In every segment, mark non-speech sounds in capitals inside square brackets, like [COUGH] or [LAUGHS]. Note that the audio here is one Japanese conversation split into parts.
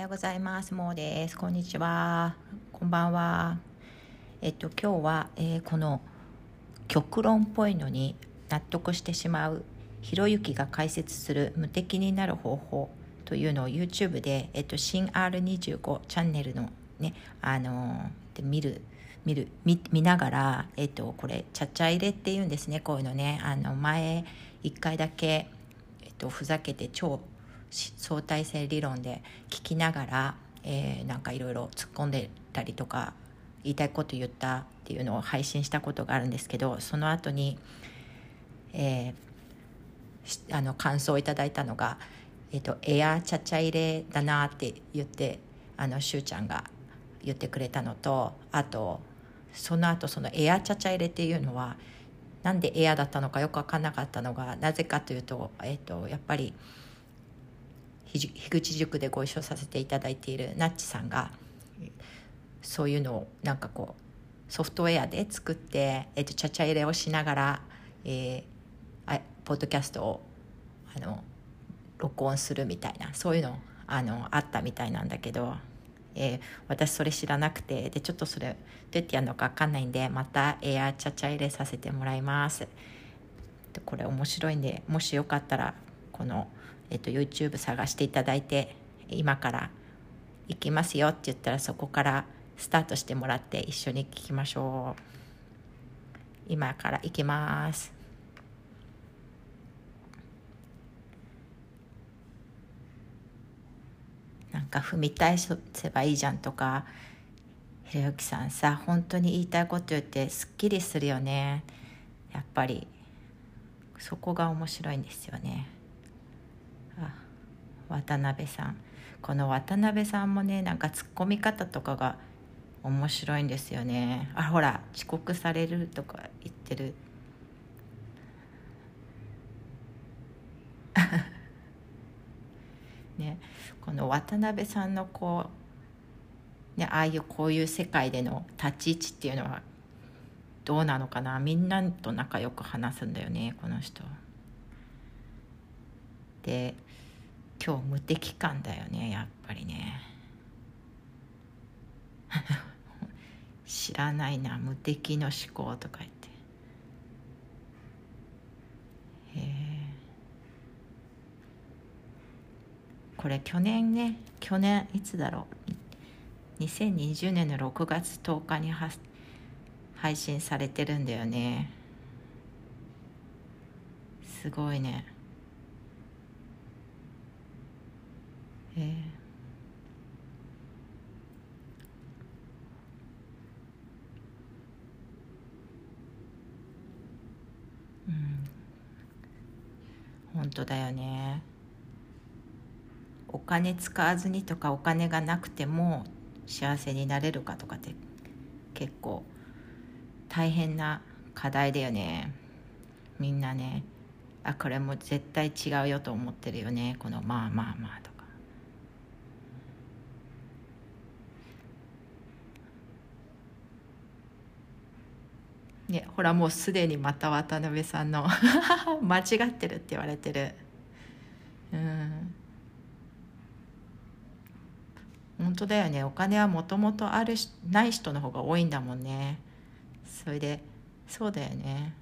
ようございます。もうです。こんにちは。こんばんは。えっと今日は、えー、この極論っぽいのに納得してしまうひろゆきが解説する無敵になる方法というのを YouTube で、えっと、新 R25 チャンネルのねあのー、で見る見る見見ながら、えっと、これちゃちゃ入れっていうんですねこういうのねあの前1回だけ、えっと、ふざけて超相対性理論で聞きながら、えー、なんかいろいろ突っ込んでたりとか言いたいこと言ったっていうのを配信したことがあるんですけどその後に、えー、あの感想をいただいたのが「えーと、エアチャチャ入れだな」って言ってあのしゅうちゃんが言ってくれたのとあとその後そのエアチャチャ入れっていうのはなんでエアだったのかよく分かんなかったのがなぜかというと,、えーとやっぱり。樋口塾でご一緒させていただいているナッチさんがそういうのをなんかこうソフトウェアで作って、えっと、ちゃちゃ入れをしながら、えー、あポッドキャストをあの録音するみたいなそういうのあのあったみたいなんだけど、えー、私それ知らなくてでちょっとそれどうやってやるのか分かんないんでまたエアちゃちゃ入れさせてもらいます。でこれ面白いんでもしよかったらこの「えっと、YouTube 探していただいて今から行きますよって言ったらそこからスタートしてもらって一緒に聞きましょう。今から行きます。なんか踏み返せばいいじゃんとかひろゆきさんさ本当に言いたいこと言ってすっきりするよね。やっぱりそこが面白いんですよね。渡辺さん。この渡辺さんもねなんかツッコミ方とかが面白いんですよね。あほら遅刻されるとか言ってる。[LAUGHS] ねこの渡辺さんのこう、ね、ああいうこういう世界での立ち位置っていうのはどうなのかな。みんなと仲良く話すんだよねこの人。で今日無敵感だよねやっぱりね。[LAUGHS] 知らないな無敵の思考とか言って。へえ。これ去年ね去年いつだろう？2020年の6月10日に配信されてるんだよね。すごいね。えー、うん。本当だよね。お金使わずにとかお金がなくても幸せになれるかとかって結構大変な課題だよね。みんなね。あこれも絶対違うよと思ってるよね。このまあまあまあとね、ほらもうすでにまた渡辺さんの [LAUGHS] 間違ってるって言われてる。うん。本当だよね。お金はもともとあるしない人の方が多いんだもんね。それでそうだよね。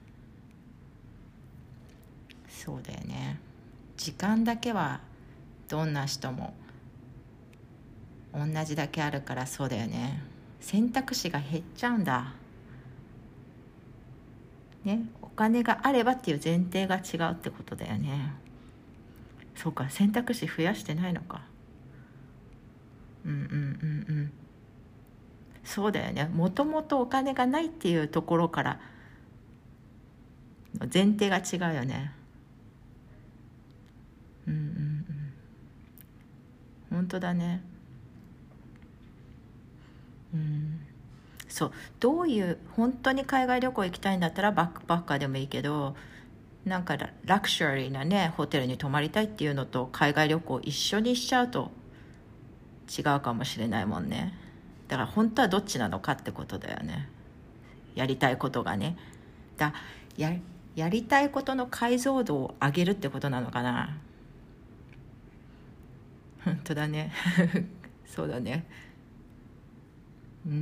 そうだよね。時間だけはどんな人も同じだけあるからそうだよね。選択肢が減っちゃうんだ。ね、お金があればっていう前提が違うってことだよね。そうか選択肢増やしてないのか。うんうんうんうん。そうだよね。もともとお金がないっていうところから前提が違うよね。うんうんうん。本当だね。うん。そう。どういう本当に海外旅行行きたいんだったらバックパッカーでもいいけどなんかラクシュアリーなねホテルに泊まりたいっていうのと海外旅行一緒にしちゃうと違うかもしれないもんね。だから本当はどっちなのかってことだよね。やりたいことがね。だややりたいことの解像度を上げるってことなのかな。本当だね。[LAUGHS] そうだね。うんうん。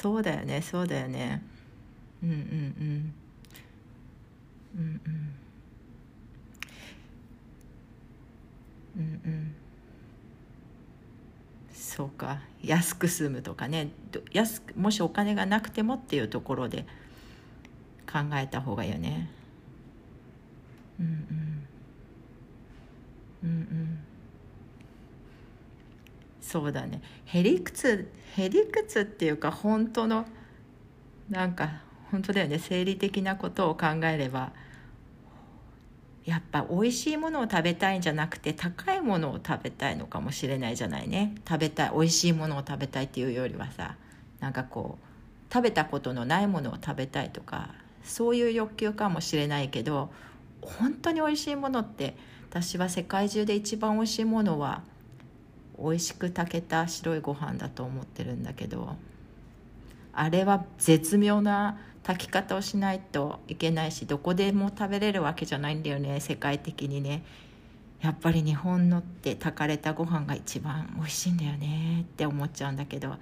そうだよねそうだよね。うんうんうん。うんうん。うんうんそうか。安く済むとかね。安くもしお金がなくてもっていうところで考えた方がいいよね。うんうん。うんうん。そうだね。へりくつへりくつっていうか本当のなんか本当だよね。生理的なことを考えればやっぱ美味しいものを食べたいんじゃなくて高いものを食べたいのかもしれないじゃないね。食べたい美味しいものを食べたいっていうよりはさなんかこう食べたことのないものを食べたいとかそういう欲求かもしれないけど本当に美味しいものって私は世界中で一番美味しいものは美味しく炊けた白いご飯だと思ってるんだけどあれは絶妙な炊き方をしないといけないしどこでも食べれるわけじゃないんだよね世界的にね。やっぱり日本のって炊かれたご飯が一番美味しいんだよねって思っちゃうんだけど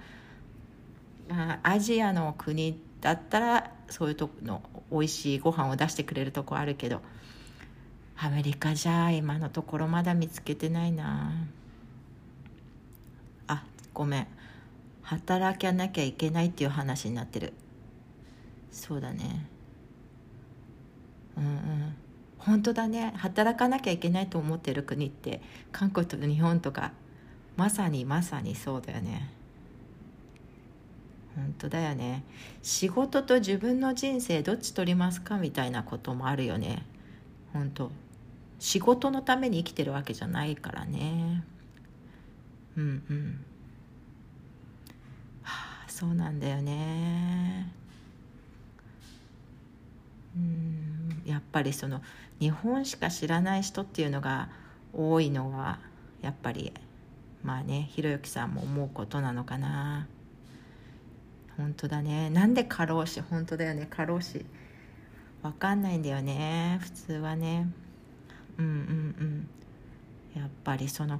アジアの国だったらそういうとこの美味しいご飯を出してくれるとこあるけどアメリカじゃ今のところまだ見つけてないな。ごめん。働かなきゃいけないっていう話になってる。そうだね。うんうん。本当だね。働かなきゃいけないと思ってる国って韓国と日本とかまさにまさにそうだよね。本当だよね。仕事と自分の人生どっち取りますかみたいなこともあるよね。本当。仕事のために生きてるわけじゃないからね。うんうん。そうなんだよね。うん。やっぱりその日本しか知らない人っていうのが多いのはやっぱりまあねひろゆきさんも思うことなのかな。本当だね。なんで過労死？本当だよね。過労死。わかんないんだよね。普通はね。うんうんうん。やっぱりその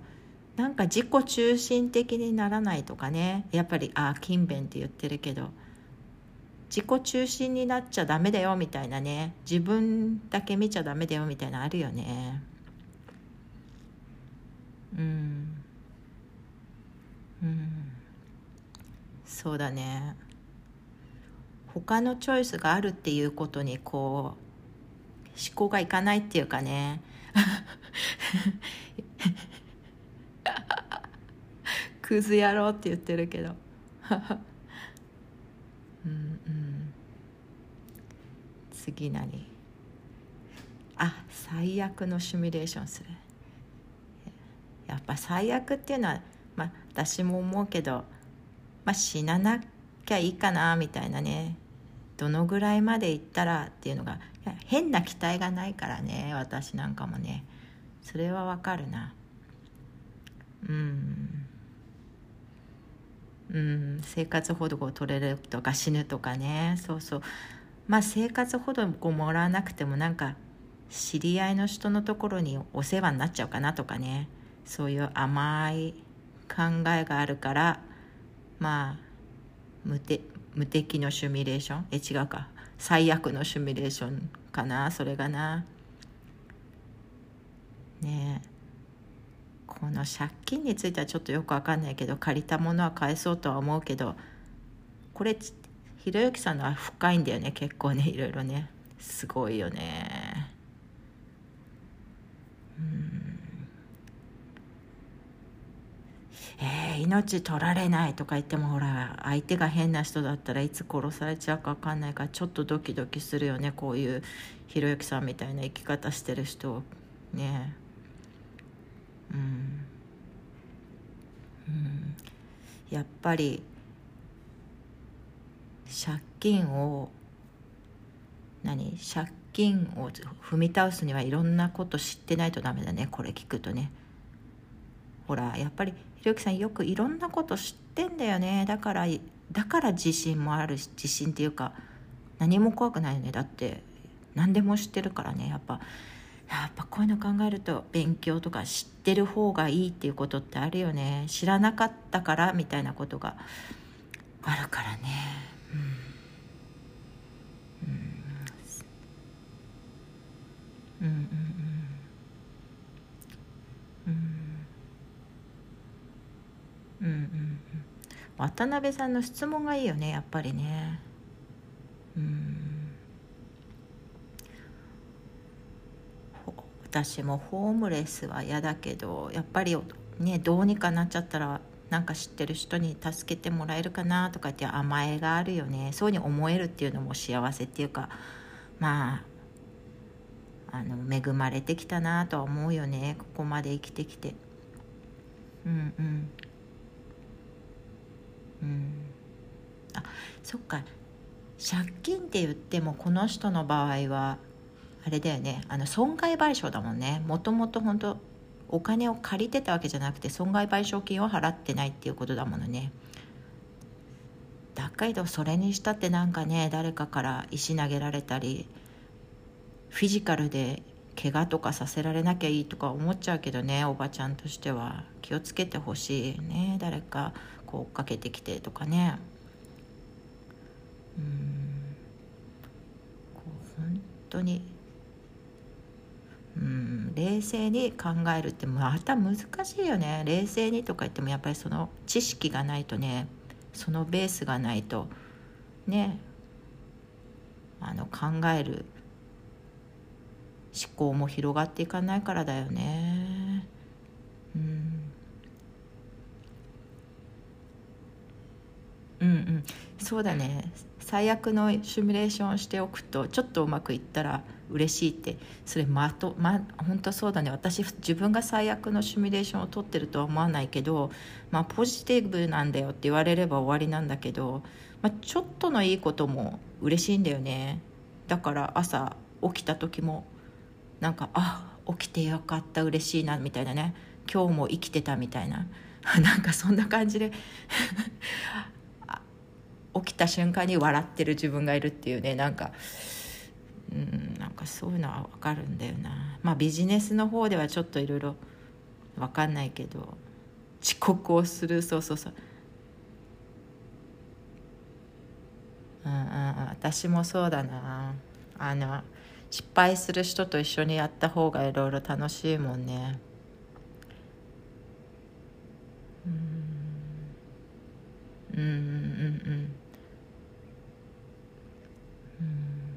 なんか自己中心的にならないとかね。やっぱりああ勤勉って言ってるけど。自己中心になっちゃダメだよみたいなね。自分だけ見ちゃダメだよみたいなあるよね。うん。うん。そうだね。他のチョイスがあるっていうことにこう思考がいかないっていうかね。クズ野郎って言ってるけど。[LAUGHS] うんうん。次何？あ最悪のシミュレーションする。やっぱ最悪っていうのはまあ私も思うけど、まあ、死ななきゃいいかなみたいなね。どのぐらいまでいったらっていうのが変な期待がないからね私なんかもね。それはわかるな。うんうん生活保護を取れるとか死ぬとかね。そうそう。まあ生活保護もらわなくてもなんか知り合いの人のところにお世話になっちゃうかなとかね。そういう甘い考えがあるからまあ無無敵のシミュレーション？え違うか。最悪のシミュレーションかな？それがな。ね。えこの借金についてはちょっとよく分かんないけど借りたものは返そうとは思うけどこれひろゆきさんのは深いんだよね結構ねいろいろね。すごいよね。うん。えー、命取られないとか言ってもほら相手が変な人だったらいつ殺されちゃうか分かんないからちょっとドキドキするよねこういうひろゆきさんみたいな生き方してる人。ね。うん、うん、やっぱり借金を何？借金を踏み倒すにはいろんなこと知ってないとダメだね。これ聞くとね。ほらやっぱりひろゆきさんよくいろんなこと知ってんだよね。だからだから自信もあるし自信っていうか何も怖くないよね。だって何でも知ってるからね。やっぱやっぱこういうの考えると勉強とか知ってる方がいいっていうことってあるよね。知らなかったからみたいなことがあるからね、うん。うん、うん。うん。うん。うん。うん。うん。渡辺さん。の質問がいいよねやっぱりね私もホームレスは嫌だけどやっぱりねどうにかなっちゃったらなんか知ってる人に助けてもらえるかなとかって甘えがあるよね。そうに思えるっていうのも幸せっていうかまああの恵まれてきたなとは思うよね。ここまで生きてきて。うんうん。うん。あそっか。借金って言ってもこの人の場合はあれだよね。あの損害賠償だもんね。もともと本当お金を借りてたわけじゃなくて損害賠償金を払ってないっていうことだものね。だけどそれにしたってなんかね誰かから石投げられたりフィジカルで怪我とかさせられなきゃいいとか思っちゃうけどねおばちゃんとしては。気をつけてほしいね。誰かこう追っかけてきてとかね。うん。こう本当にうん冷静に考えるってまた難しいよね。冷静にとか言ってもやっぱりその知識がないとねそのベースがないとねあの考える思考も広がっていかないからだよねうんうんうん。そうだね。最悪のシミュレーションをしておくとちょっとうまくいったら嬉しいって。それまとま本当そうだね。私自分が最悪のシミュレーションを取ってるとは思わないけど、まあ、ポジティブなんだよって言われれば終わりなんだけど、まあ、ちょっとのいいことも嬉しいんだよね。だから朝起きた時もなんかあ起きてよかった嬉しいなみたいなね。今日も生きてたみたいな。[LAUGHS] なんかそんな感じで。起きた瞬間に笑ってる自分がいるっていうねなんかうんなんかそういうのは分かるんだよな。まあビジネスの方ではちょっといろいろ分かんないけど遅刻をするそうそうそう。うんうん私もそうだな。あの失敗する人と一緒にやった方がいろいろ楽しいもんね。うん。うんうんうん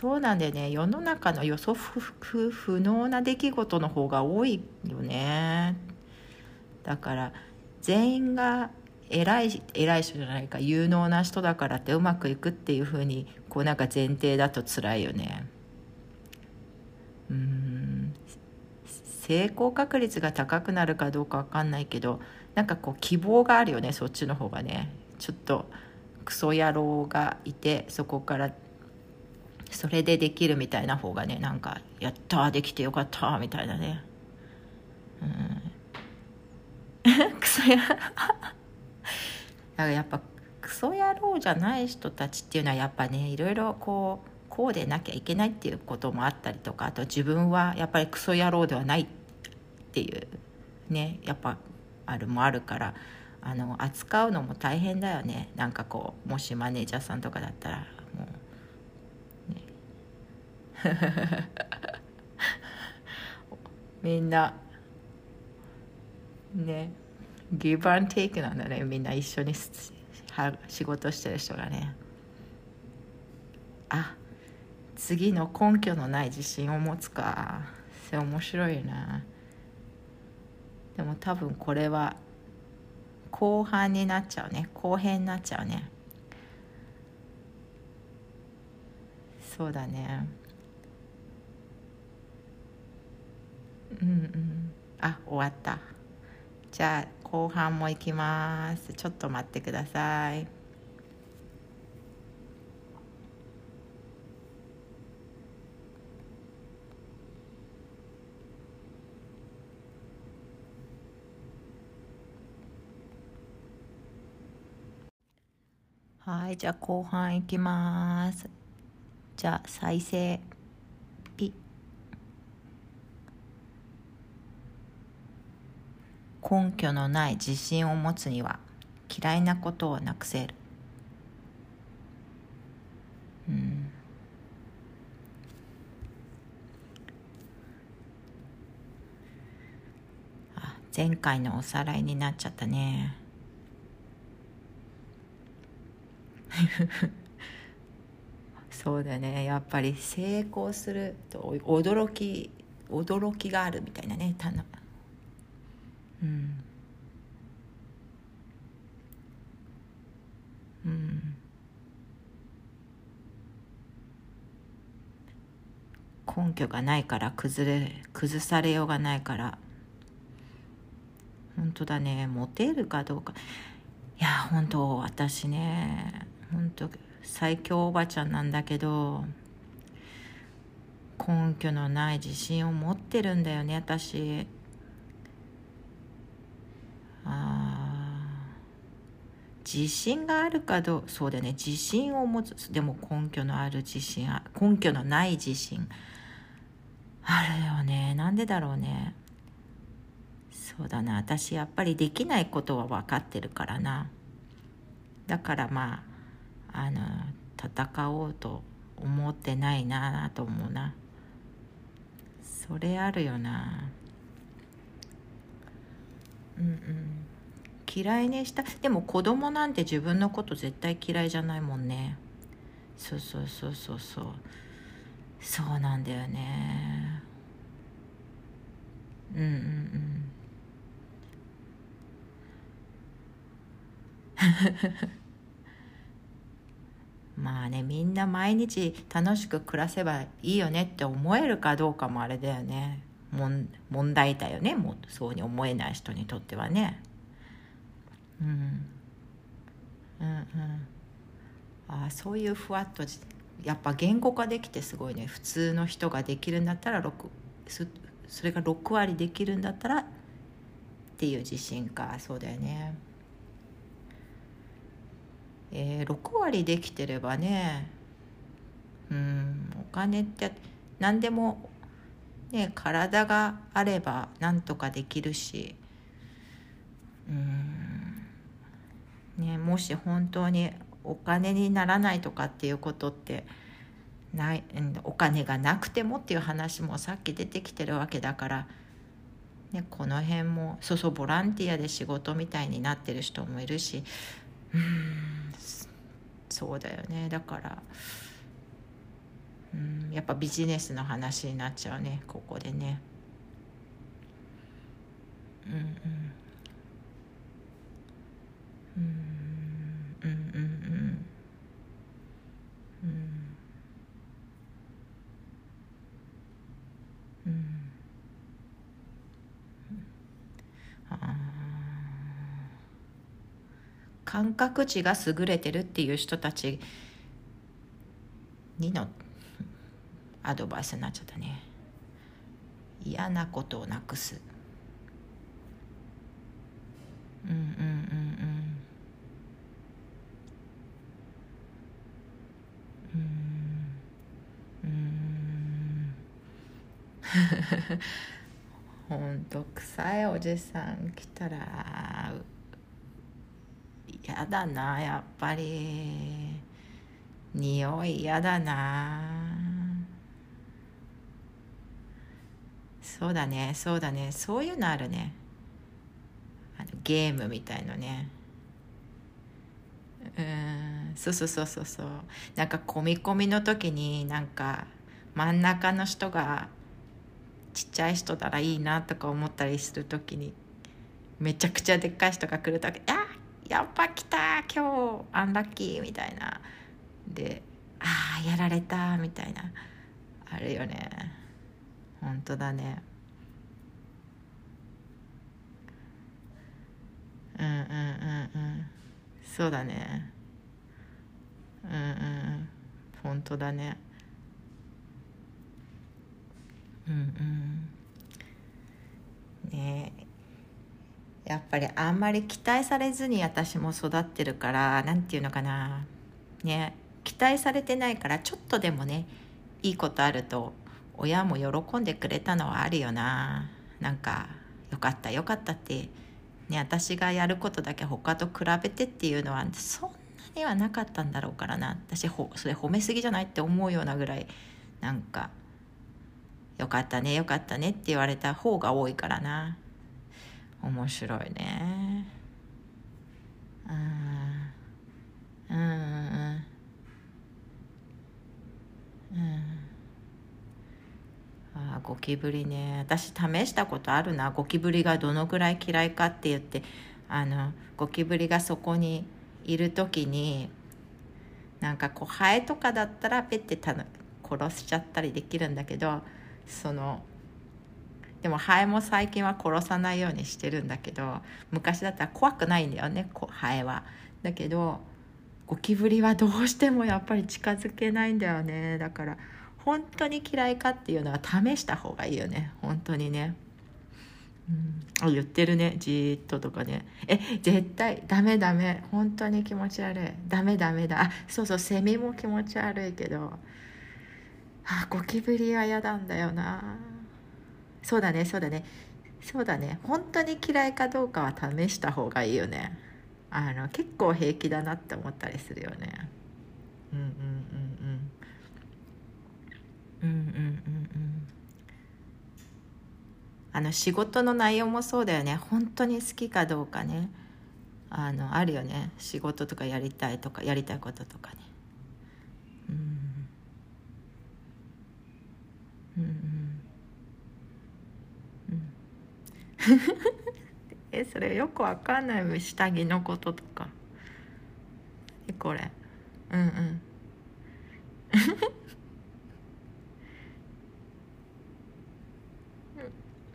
そうなんだよね。世の中の予測不能な出来事の方が多いよね。だから全員が偉い偉い人じゃないか有能な人だからってうまくいくっていうふうにこうなんか前提だと辛いよね。うん。成功確率が高くなるかどうか分かんないけどなんかこう希望があるよねそっちの方がね。ちょっとクソ野郎がいてそこからそれでできるみたいな方がねなんか「やったできてよかった」みたいなね。うん。[LAUGHS] クソや。[LAUGHS] だからやっぱクソ野郎じゃない人たちっていうのはやっぱねいろいろこうこうでなきゃいけないっていうこともあったりとかあと自分はやっぱりクソ野郎ではないっていうねやっぱあるもあるからあの扱うのも大変だよね。なんかこうもしマネージャーさんとかだったら、[LAUGHS] みんなねギブアンテイクなんだね。みんな一緒に仕事してる人がね。あ次の根拠のない自信を持つか。それ面白いな。でも多分これは後半になっちゃうね。後編になっちゃうね。そうだね。うんうんあ終わった。じゃあ後半も行きます。ちょっと待ってください。はいじゃあ後半いきます。じゃあ再生ピッ根拠のない自信を持つには嫌いなことをなくせる。うん。あ前回のおさらいになっちゃったね。[LAUGHS] そうだね。やっぱり成功すると驚き驚きがあるみたいなね。たなうん。うん。根拠がないから崩れ崩されようがないから。本当だね。モテるかどうか。いや本当私ね本当最強おばちゃんなんだけど根拠のない自信を持ってるんだよね私。あ自信があるかどうそうだよね。自信を持つ。でも根拠のある自信根拠のない自信。あるよね。なんでだろうね。そうだな。私やっぱりできないことは分かってるからな。だからまああの戦おうと思ってないなと思うな。それあるよな。うんうん。嫌いにした。でも子供なんて自分のこと絶対嫌いじゃないもんね。そうそうそうそうそう。そうなんだよね。うんうんうん。[LAUGHS] まあねみんな毎日楽しく暮らせばいいよねって思えるかどうかもあれだよね。問題だよねもうそうに思えない人にとってはね。うん。うんうん。ああそういうふわっとやっぱ言語化できてすごいね。普通の人ができるんだったら6それが6割できるんだったらっていう自信か。そうだよね。えー、6割できてればねうんお金って何でもね体があればなんとかできるし。うん。ねもし本当にお金にならないとかっていうことってないお金がなくてもっていう話もさっき出てきてるわけだから、ね、この辺もそうそうボランティアで仕事みたいになってる人もいるし。うんそうだよね。だからうんやっぱビジネスの話になっちゃうねここでね。うんうんうん感覚値が優れてるっていう人たちにのアドバイスになっちゃったね。嫌なことをなくす。うんうんうんうん。うん。[LAUGHS] ほんと臭いおじさん来たらやだなやっぱり。匂いやだな。そうだね。そうだね。そういうのあるね。あのゲームみたいのね。うん。そうそうそうそうそう。なんか込み込みの時になんか真ん中の人がちっちゃい人ならいいなとか思ったりする時にめちゃくちゃでっかい人が来る時あやっぱ来た今日アンラッキーみたいな。でああやられたみたいな。あるよね。本当だね。うんうんうんうん。そうだね。うんうん本当だね。うんうん。ね。やっぱりあんまり期待されずに私も育ってるから何て言うのかな。ね。期待されてないからちょっとでもねいいことあると親も喜んでくれたのはあるよな。なんかよかったよかったってね、私がやることだけ他と比べてっていうのはそんなにはなかったんだろうからな。私ほそれ褒めすぎじゃないって思うようなぐらいなんか「よかったねよかったね」って言われた方が多いからな。面白いねうんうんうんあゴキブリね。私試したことあるな。ゴキブリがどのぐらい嫌いかって言ってあのゴキブリがそこにいる時になんかこうハエとかだったらペッてたの殺しちゃったりできるんだけどそのでもハエも最近は殺さないようにしてるんだけど昔だったら怖くないんだよねハエは。だけどゴキブリはどうしてもやっぱり近づけないんだよね。だから本当に嫌いかっていうのは試した方がいいよね。本当にね。うん、あ言ってるね。じーっととかね。え絶対ダメダメ。本当に気持ち悪い。ダメダメだ。あそうそう。セミも気持ち悪いけど。あゴキブリは嫌なんだよな。そうだねそうだね。そうだね。本当に嫌いかどうかは試した方がいいよね。あの結構平気だなって思ったりするよね。うんうん。うんうんうんうんうんうんあの仕事の内容もそうだよね。本当に好きかどうかね。あのあるよね。仕事とかやりたいとかやりたいこととかね。うん。うん。うん。[LAUGHS] えそれよくわかんない。下着のこととか。えこれ。うんうん。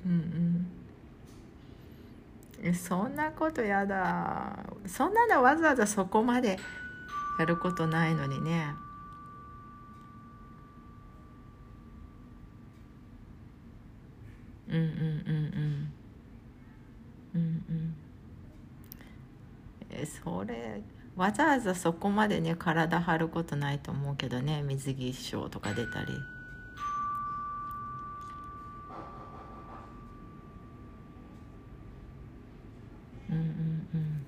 うんうん。そんなことやだ。そんなのわざわざそこまでやることないのにね。うんうんうんうん。うんうん。えそれわざわざそこまでね体張ることないと思うけどね水着症とか出たり。うんうんうん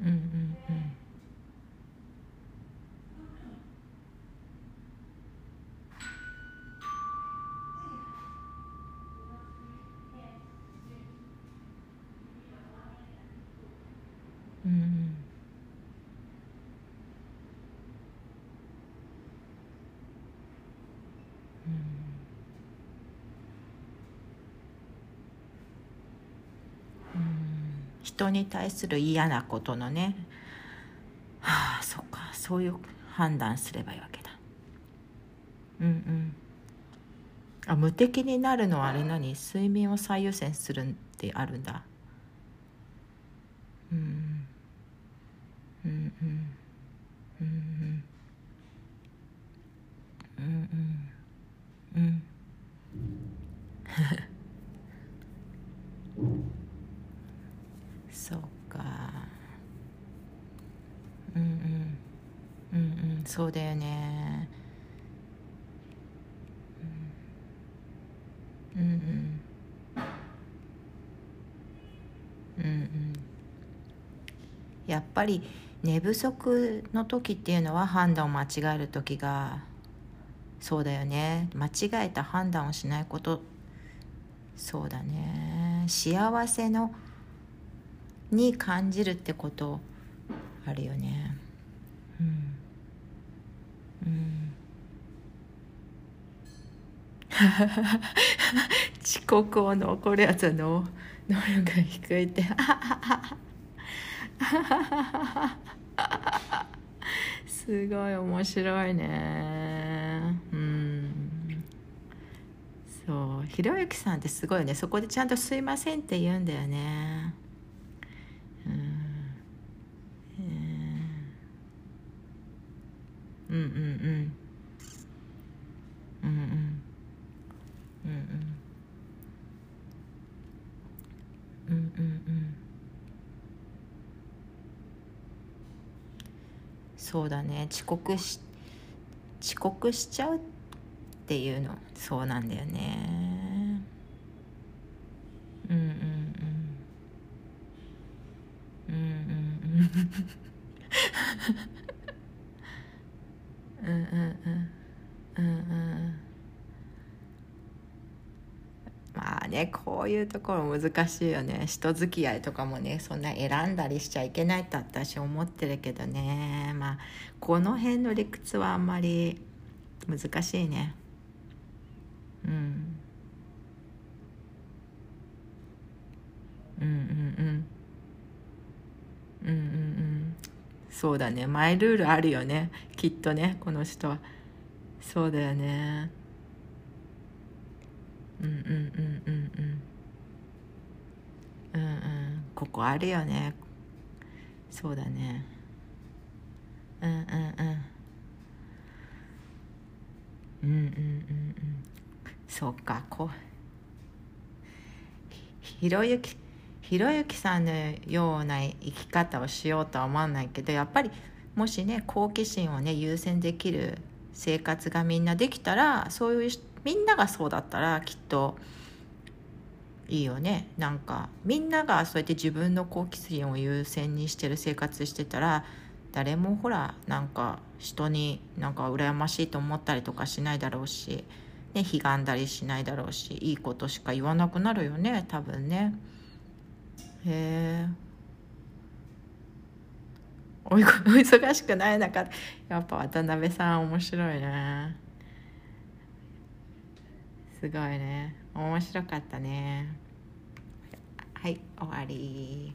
うんうんうんうん人に対する嫌なことのね。はあそっか。そういう判断すればいいわけだ。うんうん。あ無敵になるのはあれ何睡眠を最優先するってあるんだ。そうだよね。うんうん。うんうん。やっぱり寝不足の時っていうのは判断を間違える時がそうだよね。間違えた判断をしないこと。そうだね。幸せのに感じるってことあるよねうんうん [LAUGHS] 遅刻を残るやつの能力が低いって。すごい面白いね。うん。そう。ひろゆきさんってすごいね。そこでちゃんと「すいません」って言うんだよね、うんうんうん。そうだね。遅刻し遅刻しちゃうっていうのそうなんだよね。うんうんうん。うんうんうん。[LAUGHS] うんうんうん。ねこういうところ難しいよね。人付き合いとかもねそんな選んだりしちゃいけないって私思ってるけどね。まあこの辺の理屈はあんまり難しいね。うん。うんうんうん。うんうんうん。そうだね。マイルールあるよね。きっとねこの人は。そうだよね。うんうんうんうんうんここあるよね。そうだね。うんうんうん。うんうんうんうん。そうか。こう。ひろゆきひろゆきさんのような生き方をしようとは思わないけどやっぱりもしね好奇心をね優先できる生活がみんなできたらそういうみんながそうだったらきっといいよね。なんかみんながそうやって自分の好奇心を優先にしてる生活してたら誰もほらなんか人になんか羨ましいと思ったりとかしないだろうし、ね、ひがんだりしないだろうしいいことしか言わなくなるよね多分ね。へえ [LAUGHS] お忙しくない中やっぱ渡辺さん面白いね。すごいね。面白かったね。はい終わり。